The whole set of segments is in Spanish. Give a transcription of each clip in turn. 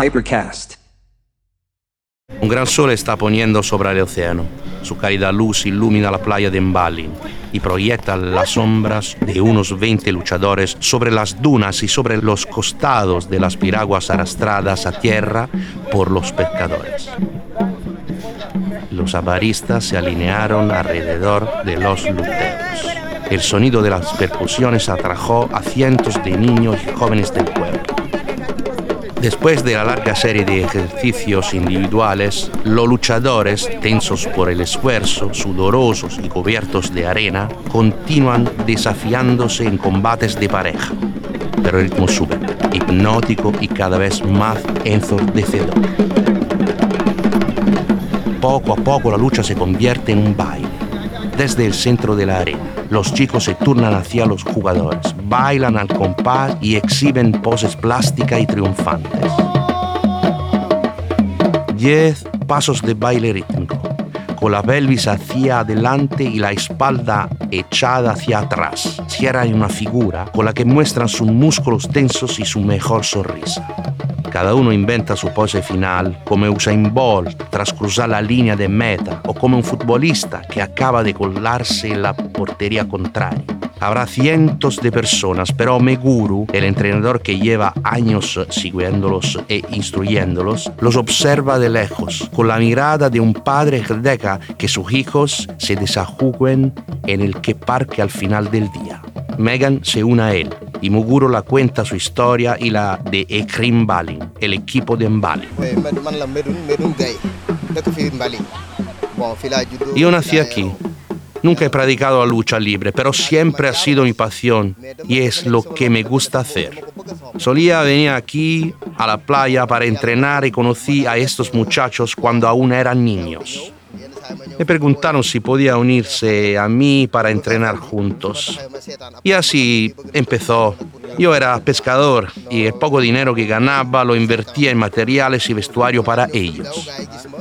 Hypercast. Un gran sol está poniendo sobre el océano. Su cálida luz ilumina la playa de Mbali y proyecta las sombras de unos 20 luchadores sobre las dunas y sobre los costados de las piraguas arrastradas a tierra por los pescadores. Los avaristas se alinearon alrededor de los luteros. El sonido de las percusiones atrajo a cientos de niños y jóvenes del pueblo. Después de la larga serie de ejercicios individuales, los luchadores, tensos por el esfuerzo, sudorosos y cubiertos de arena, continúan desafiándose en combates de pareja. Pero el ritmo sube, hipnótico y cada vez más ensordecedor. Poco a poco la lucha se convierte en un baile. Desde el centro de la arena, los chicos se turnan hacia los jugadores, bailan al compás y exhiben poses plásticas y triunfantes. Diez pasos de baile rítmico, con la pelvis hacia adelante y la espalda echada hacia atrás. Cierran una figura con la que muestran sus músculos tensos y su mejor sonrisa. Cada uno inventa su pose final, come Usain Bolt tras cruzar la línea de meta o como un futbolista que acaba de colarse en la portería contraria. Habrá cientos de personas, pero Meguru, el entrenador que lleva años siguiéndolos e instruyéndolos, los observa de lejos, con la mirada de un padre que deja que sus hijos se desajuguen en el que parque al final del día. Megan se une a él y Muguro la cuenta su historia y la de Ekrim Balin, el equipo de Mbali. Yo nací aquí. Nunca he practicado la lucha libre, pero siempre ha sido mi pasión y es lo que me gusta hacer. Solía venir aquí a la playa para entrenar y conocí a estos muchachos cuando aún eran niños. Me preguntaron si podía unirse a mí para entrenar juntos. Y así empezó. Yo era pescador y el poco dinero que ganaba lo invertía en materiales y vestuario para ellos.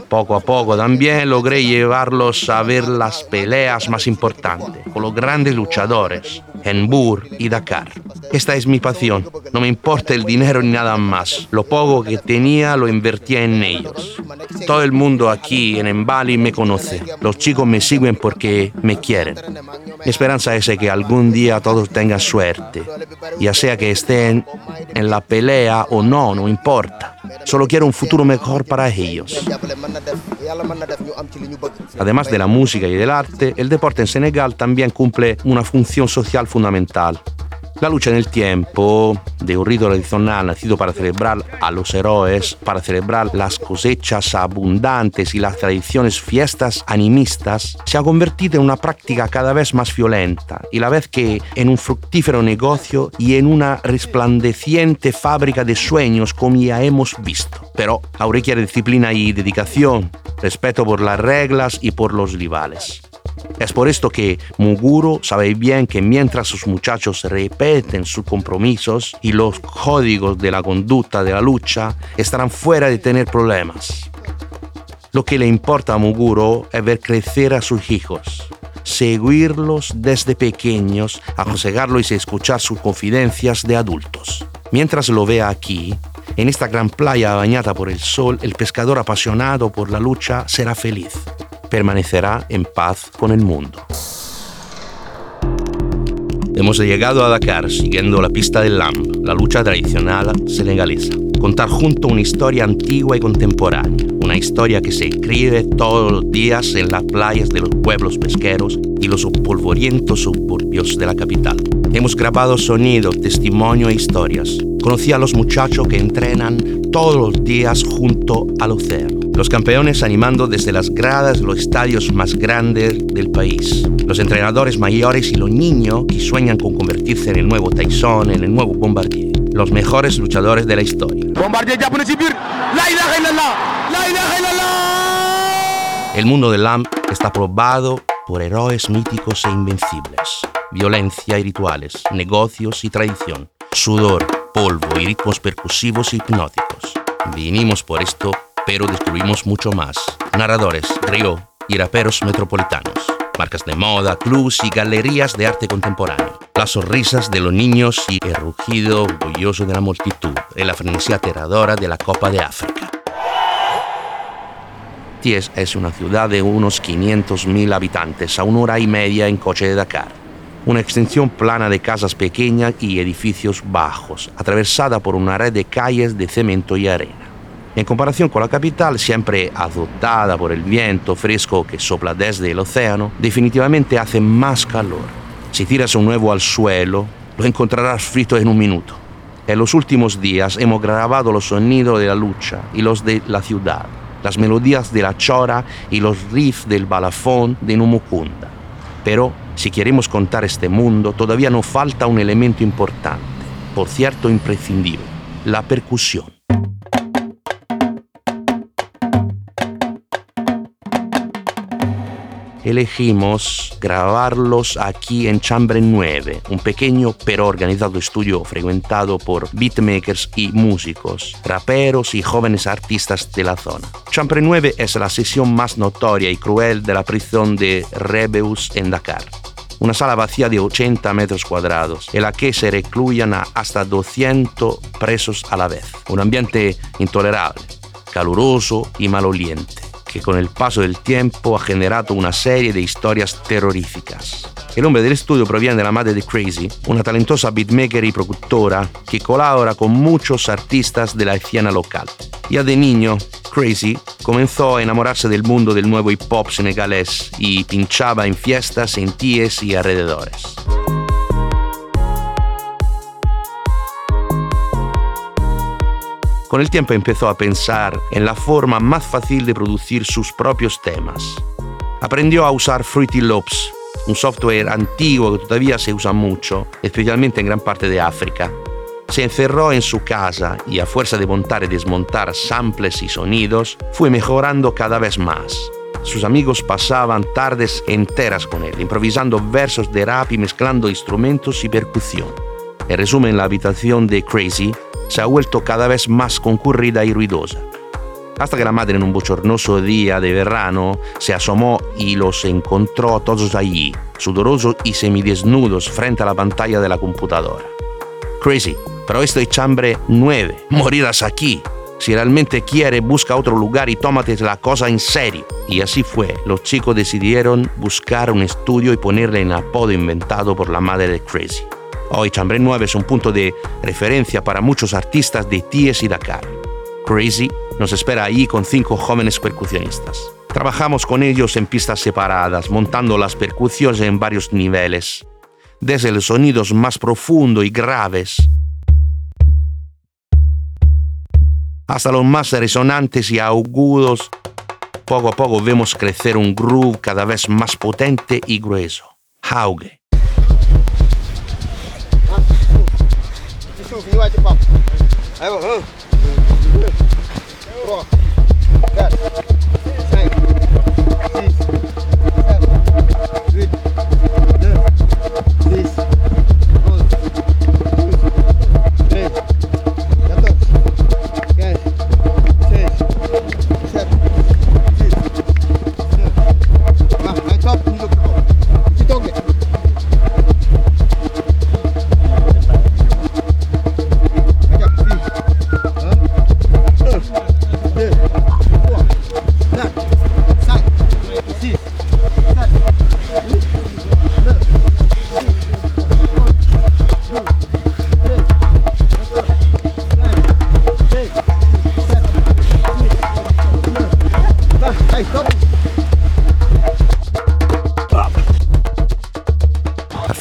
Poco a poco también logré llevarlos a ver las peleas más importantes con los grandes luchadores en Bur y Dakar. Esta es mi pasión. No me importa el dinero ni nada más. Lo poco que tenía lo invertía en ellos. Todo el mundo aquí en Mbali me conoce. Los chicos me siguen porque me quieren. Mi esperanza es que algún día todos tengan suerte. Ya sea que estén en la pelea o no, no importa. Solo quiero un futuro mejor para ellos. Además de la música y del arte, el deporte en Senegal también cumple una función social fundamental. La lucha en el tiempo de un rito tradicional nacido para celebrar a los héroes, para celebrar las cosechas abundantes y las tradiciones fiestas animistas, se ha convertido en una práctica cada vez más violenta y la vez que en un fructífero negocio y en una resplandeciente fábrica de sueños como ya hemos visto. Pero aún requiere disciplina y dedicación, respeto por las reglas y por los rivales. Es por esto que Muguro sabe bien que mientras sus muchachos repiten sus compromisos y los códigos de la conducta de la lucha, estarán fuera de tener problemas. Lo que le importa a Muguro es ver crecer a sus hijos, seguirlos desde pequeños, aconsejarlos y escuchar sus confidencias de adultos. Mientras lo vea aquí, en esta gran playa bañada por el sol, el pescador apasionado por la lucha será feliz permanecerá en paz con el mundo. Hemos llegado a Dakar siguiendo la pista del Lamb, la lucha tradicional senegalesa. Contar junto una historia antigua y contemporánea, una historia que se escribe todos los días en las playas de los pueblos pesqueros y los polvorientos suburbios de la capital. Hemos grabado sonidos, testimonio e historias. Conocí a los muchachos que entrenan todos los días junto al océano. Los campeones animando desde las gradas los estadios más grandes del país. Los entrenadores mayores y los niños que sueñan con convertirse en el nuevo Tyson, en el nuevo Bombardier. Los mejores luchadores de la historia. El mundo del LAMP está probado por héroes míticos e invencibles. Violencia y rituales, negocios y tradición, sudor, polvo y ritmos percusivos y hipnóticos. Vinimos por esto pero descubrimos mucho más. Narradores, río y raperos metropolitanos, marcas de moda, clubs y galerías de arte contemporáneo. las sonrisas de los niños y el rugido orgulloso de la multitud y la frenesía aterradora de la Copa de África. Ties es una ciudad de unos 500.000 habitantes a una hora y media en coche de Dakar. Una extensión plana de casas pequeñas y edificios bajos, atravesada por una red de calles de cemento y arena. En comparación con la capital, siempre azotada por el viento fresco que sopla desde el océano, definitivamente hace más calor. Si tiras un huevo al suelo, lo encontrarás frito en un minuto. En los últimos días hemos grabado los sonidos de la lucha y los de la ciudad las melodías de la chora y los riffs del balafón de Numukunda. Pero si queremos contar este mundo, todavía nos falta un elemento importante, por cierto imprescindible, la percusión. Elegimos grabarlos aquí en Chambre 9, un pequeño pero organizado estudio frecuentado por beatmakers y músicos, raperos y jóvenes artistas de la zona. Chambre 9 es la sesión más notoria y cruel de la prisión de Rebeus en Dakar una sala vacía de 80 metros cuadrados, en la que se recluyan hasta 200 presos a la vez. Un ambiente intolerable, caluroso y maloliente que con el paso del tiempo ha generado una serie de historias terroríficas. El nombre del estudio proviene de la madre de Crazy, una talentosa beatmaker y productora que colabora con muchos artistas de la escena local. Ya de niño, Crazy comenzó a enamorarse del mundo del nuevo hip hop senegalés y pinchaba en fiestas en Tíes y alrededores. Con el tiempo empezó a pensar en la forma más fácil de producir sus propios temas. Aprendió a usar Fruity Loops, un software antiguo que todavía se usa mucho, especialmente en gran parte de África. Se encerró en su casa y a fuerza de montar y desmontar samples y sonidos, fue mejorando cada vez más. Sus amigos pasaban tardes enteras con él, improvisando versos de rap y mezclando instrumentos y percusión. En resumen, la habitación de Crazy se ha vuelto cada vez más concurrida y ruidosa. Hasta que la madre en un bochornoso día de verano se asomó y los encontró todos allí, sudorosos y semidesnudos frente a la pantalla de la computadora. Crazy, pero esto es chambre 9, morirás aquí. Si realmente quiere, busca otro lugar y tómate la cosa en serio. Y así fue. Los chicos decidieron buscar un estudio y ponerle en apodo inventado por la madre de Crazy. Hoy Chambre 9 es un punto de referencia para muchos artistas de Ties y Dakar. Crazy nos espera ahí con cinco jóvenes percusionistas. Trabajamos con ellos en pistas separadas, montando las percusiones en varios niveles, desde los sonidos más profundos y graves hasta los más resonantes y agudos. Poco a poco vemos crecer un groove cada vez más potente y grueso. Hauge. Isso, vinho de papo. Aí, ó. Pronto. Desce.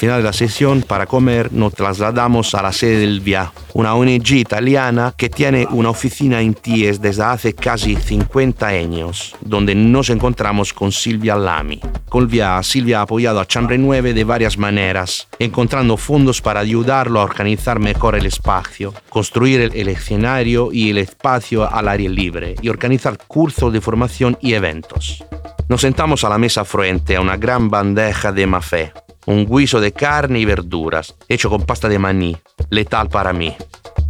Final de la sesión, para comer, nos trasladamos a la sede del VIA, una ONG italiana que tiene una oficina en Ties desde hace casi 50 años, donde nos encontramos con Silvia Lamy. Con VIA, Silvia ha apoyado a Chambre 9 de varias maneras, encontrando fondos para ayudarlo a organizar mejor el espacio, construir el, el escenario y el espacio al aire libre y organizar cursos de formación y eventos. Nos sentamos a la mesa frente a una gran bandeja de mafé, un guiso de carne y verduras, hecho con pasta de maní, letal para mí.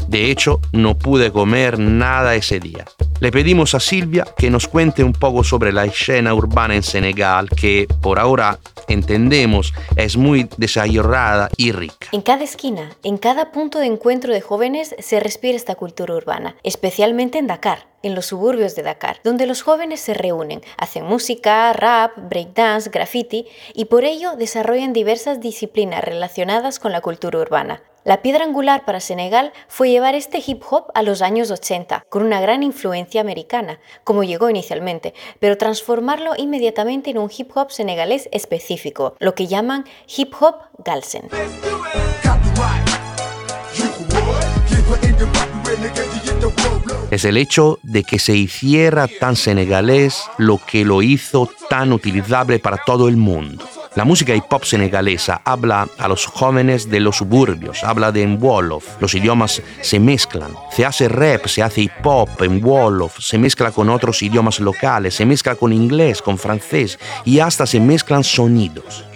De hecho, no pude comer nada ese día. Le pedimos a Silvia que nos cuente un poco sobre la escena urbana en Senegal, que por ahora entendemos es muy desarrollada y rica. En cada esquina, en cada punto de encuentro de jóvenes se respira esta cultura urbana, especialmente en Dakar, en los suburbios de Dakar, donde los jóvenes se reúnen, hacen música, rap, breakdance, graffiti y por ello desarrollan diversas disciplinas relacionadas con la cultura urbana. La piedra angular para Senegal fue llevar este hip hop a los años 80, con una gran influencia americana, como llegó inicialmente, pero transformarlo inmediatamente en un hip hop senegalés específico, lo que llaman hip hop galsen. Es el hecho de que se hiciera tan senegalés lo que lo hizo tan utilizable para todo el mundo. La música hip hop senegalesa habla a los jóvenes de los suburbios, habla de en Wolof, los idiomas se mezclan, se hace rap, se hace hip hop en Wolof, se mezcla con otros idiomas locales, se mezcla con inglés, con francés y hasta se mezclan sonidos.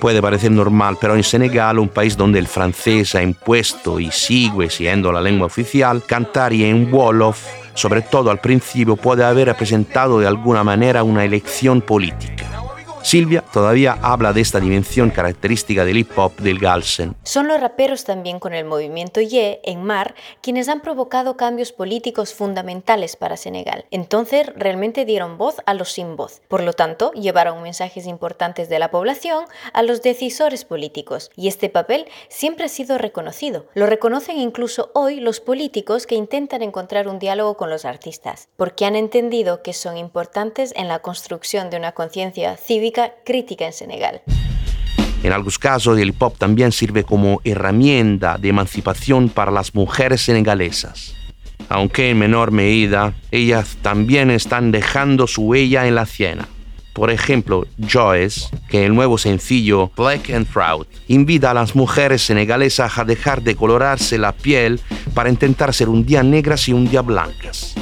Puede parecer normal, pero en Senegal, un país donde el francés ha impuesto y sigue siendo la lengua oficial, cantar en Wolof, sobre todo al principio, puede haber representado de alguna manera una elección política. Silvia todavía habla de esta dimensión característica del hip hop del Galsen. Son los raperos también con el movimiento Ye en Mar quienes han provocado cambios políticos fundamentales para Senegal. Entonces realmente dieron voz a los sin voz. Por lo tanto, llevaron mensajes importantes de la población a los decisores políticos. Y este papel siempre ha sido reconocido. Lo reconocen incluso hoy los políticos que intentan encontrar un diálogo con los artistas, porque han entendido que son importantes en la construcción de una conciencia cívica crítica en Senegal. En algunos casos, el hip hop también sirve como herramienta de emancipación para las mujeres senegalesas. Aunque en menor medida, ellas también están dejando su huella en la escena. Por ejemplo, Joyce, que en el nuevo sencillo Black and Proud invita a las mujeres senegalesas a dejar de colorarse la piel para intentar ser un día negras y un día blancas.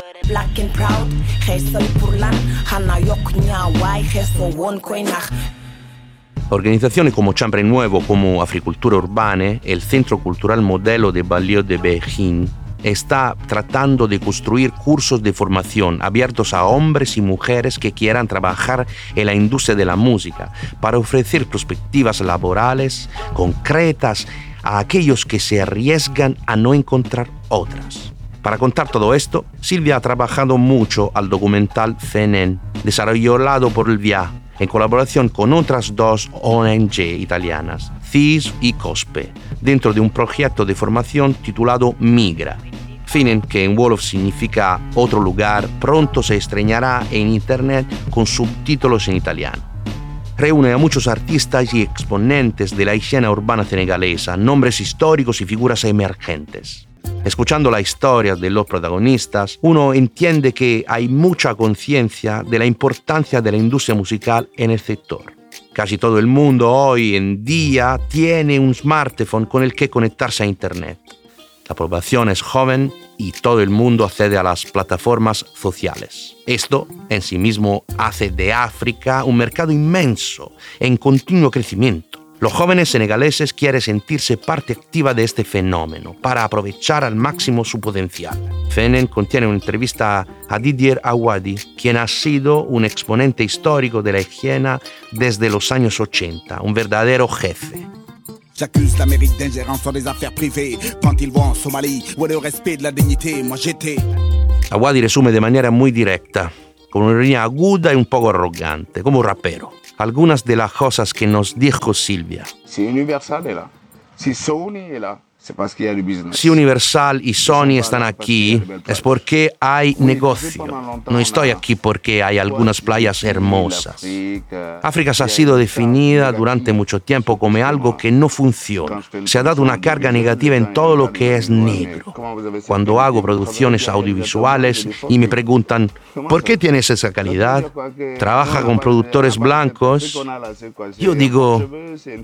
Organizaciones como Chambre Nuevo, como Africultura Urbana, el Centro Cultural Modelo de Balio de Beijing, está tratando de construir cursos de formación abiertos a hombres y mujeres que quieran trabajar en la industria de la música para ofrecer perspectivas laborales concretas a aquellos que se arriesgan a no encontrar otras. Para contar todo esto, Silvia ha trabajado mucho al documental CNN, desarrollado por el VIA, en colaboración con otras dos ONG italianas, CIS y COSPE, dentro de un proyecto de formación titulado Migra. Finen, que en Wolof significa otro lugar, pronto se estreñará en Internet con subtítulos en italiano. Reúne a muchos artistas y exponentes de la escena urbana senegalesa, nombres históricos y figuras emergentes. Escuchando la historia de los protagonistas, uno entiende que hay mucha conciencia de la importancia de la industria musical en el sector. Casi todo el mundo hoy en día tiene un smartphone con el que conectarse a Internet. La población es joven y todo el mundo accede a las plataformas sociales. Esto en sí mismo hace de África un mercado inmenso, en continuo crecimiento. Los jóvenes senegaleses quieren sentirse parte activa de este fenómeno para aprovechar al máximo su potencial. Fenen contiene una entrevista a Didier Awadi, quien ha sido un exponente histórico de la higiene desde los años 80, un verdadero jefe. J'accuse l'Amérique d'ingérence des affaires privées. Quand ils en Somalie, où est le respect de la dignité, moi j'étais. Awadi resume de manera muy directa, con una línea aguda y un poco arrogante, como un rapero algunas de las cosas que nos dijo Silvia. Si Universal est là, si Sony Si Universal y Sony están aquí es porque hay negocio. No estoy aquí porque hay algunas playas hermosas. África ha sido definida durante mucho tiempo como algo que no funciona. Se ha dado una carga negativa en todo lo que es negro. Cuando hago producciones audiovisuales y me preguntan, ¿por qué tienes esa calidad? ¿Trabaja con productores blancos? Yo digo,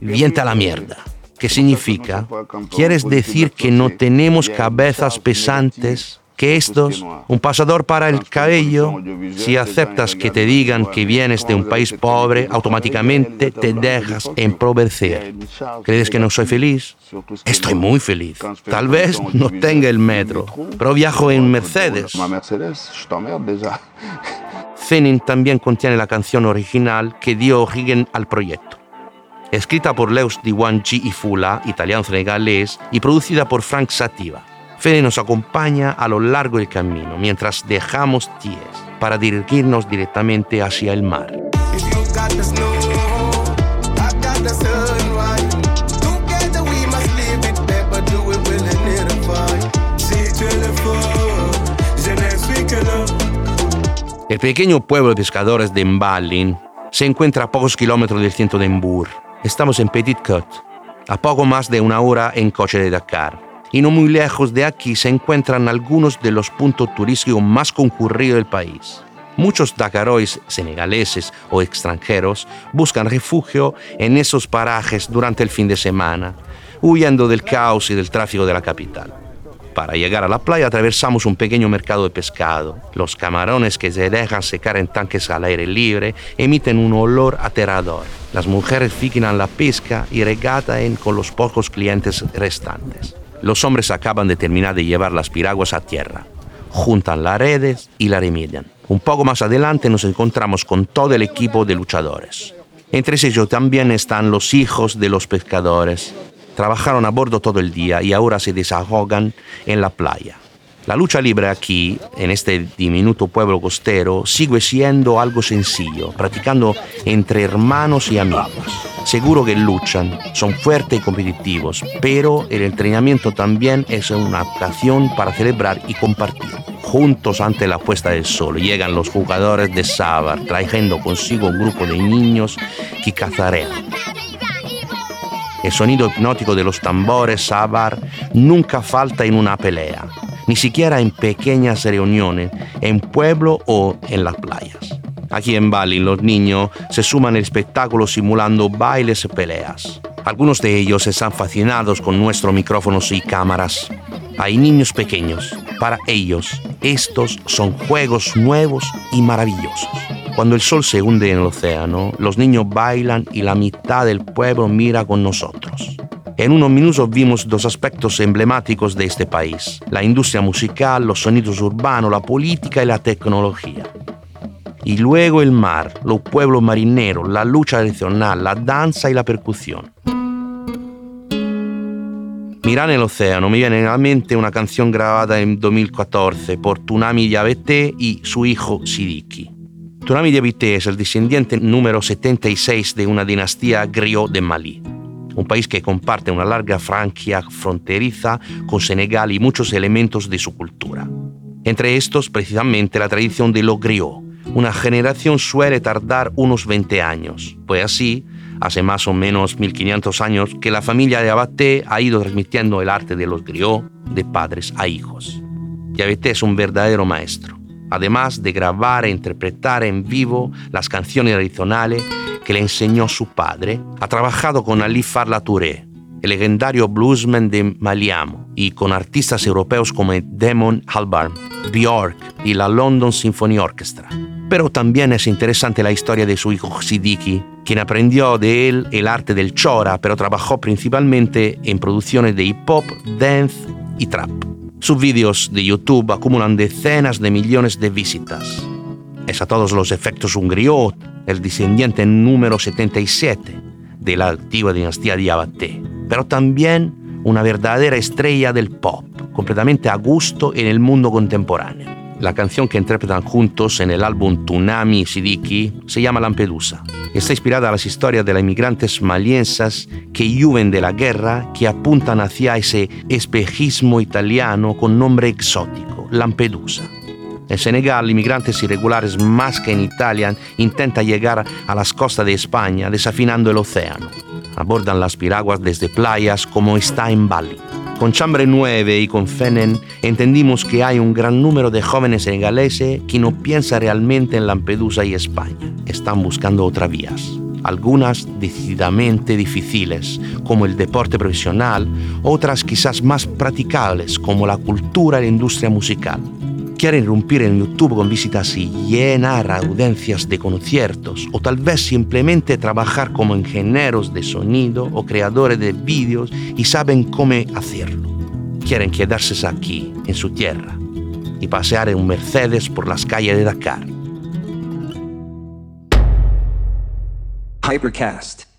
viente a la mierda. ¿Qué significa? ¿Quieres decir que no tenemos cabezas pesantes que estos, un pasador para el cabello, si aceptas que te digan que vienes de un país pobre, automáticamente te dejas empobrecer. ¿Crees que no soy feliz? Estoy muy feliz. Tal vez no tenga el metro, pero viajo en Mercedes. Fenin también contiene la canción original que dio origen al proyecto. Escrita por Leus Diwanji y Fula, italiano senegalés, y producida por Frank Sativa. Fede nos acompaña a lo largo del camino mientras dejamos Ties para dirigirnos directamente hacia el mar. El pequeño pueblo de pescadores de Mbalin se encuentra a pocos kilómetros del centro de Embur. Estamos en Petit Côte, a poco más de una hora en coche de Dakar y no muy lejos de aquí se encuentran algunos de los puntos turísticos más concurridos del país. Muchos dakarois senegaleses o extranjeros buscan refugio en esos parajes durante el fin de semana, huyendo del caos y del tráfico de la capital. Para llegar a la playa atravesamos un pequeño mercado de pescado. Los camarones que se dejan secar en tanques al aire libre emiten un olor aterrador. Las mujeres fijan la pesca y regatan con los pocos clientes restantes. Los hombres acaban de terminar de llevar las piraguas a tierra. Juntan las redes y la remedian. Un poco más adelante nos encontramos con todo el equipo de luchadores. Entre ellos también están los hijos de los pescadores. Trabajaron a bordo todo el día y ahora se desahogan en la playa. La lucha libre aquí, en este diminuto pueblo costero, sigue siendo algo sencillo, practicando entre hermanos y amigos. Seguro que luchan, son fuertes y competitivos, pero el entrenamiento también es una ocasión para celebrar y compartir. Juntos ante la puesta del sol llegan los jugadores de Sabar, trayendo consigo un grupo de niños que cazarean. El sonido hipnótico de los tambores Sabar nunca falta en una pelea ni siquiera en pequeñas reuniones, en pueblo o en las playas. Aquí en Bali los niños se suman al espectáculo simulando bailes y peleas. Algunos de ellos están fascinados con nuestros micrófonos y cámaras. Hay niños pequeños. Para ellos, estos son juegos nuevos y maravillosos. Cuando el sol se hunde en el océano, los niños bailan y la mitad del pueblo mira con nosotros. En unos minutos vimos dos aspectos emblemáticos de este país, la industria musical, los sonidos urbanos, la política y la tecnología. Y luego el mar, los pueblos marineros, la lucha tradicional, la danza y la percusión. Mirar el océano me viene a la mente una canción grabada en 2014 por Tunami Diabete y su hijo Sidiki. Tunami Diabete es el descendiente número 76 de una dinastía griot de Malí un país que comparte una larga franquia fronteriza con Senegal y muchos elementos de su cultura. Entre estos, precisamente, la tradición de lo griot. Una generación suele tardar unos 20 años, pues así, hace más o menos 1500 años que la familia de Abaté ha ido transmitiendo el arte de los griot de padres a hijos. Y Abaté es un verdadero maestro. Además de grabar e interpretar en vivo las canciones tradicionales, que le enseñó su padre, ha trabajado con Ali Farla Touré, el legendario bluesman de Maliamo, y con artistas europeos como Damon Albarn, Björk y la London Symphony Orchestra. Pero también es interesante la historia de su hijo Sidiki, quien aprendió de él el arte del chora, pero trabajó principalmente en producciones de hip hop, dance y trap. Sus vídeos de YouTube acumulan decenas de millones de visitas. Es a todos los efectos un griot, el descendiente número 77 de la antigua dinastía de Abaté, pero también una verdadera estrella del pop, completamente a gusto en el mundo contemporáneo. La canción que interpretan juntos en el álbum Tunami Sidiki se llama Lampedusa. Está inspirada a las historias de las inmigrantes maliensas que huyen de la guerra, que apuntan hacia ese espejismo italiano con nombre exótico, Lampedusa. En Senegal, inmigrantes irregulares más que en Italia intentan llegar a las costas de España desafinando el océano. Abordan las piraguas desde playas como está en Bali. Con Chambre 9 y con Fenen entendimos que hay un gran número de jóvenes senegaleses que no piensan realmente en Lampedusa y España. Están buscando otras vías. algunas decididamente difíciles, como el deporte profesional, otras quizás más practicables, como la cultura y la industria musical. Quieren irrumpir en YouTube con visitas y llenar audiencias de conciertos, o tal vez simplemente trabajar como ingenieros de sonido o creadores de vídeos y saben cómo hacerlo. Quieren quedarse aquí, en su tierra, y pasear en un Mercedes por las calles de Dakar. Hypercast.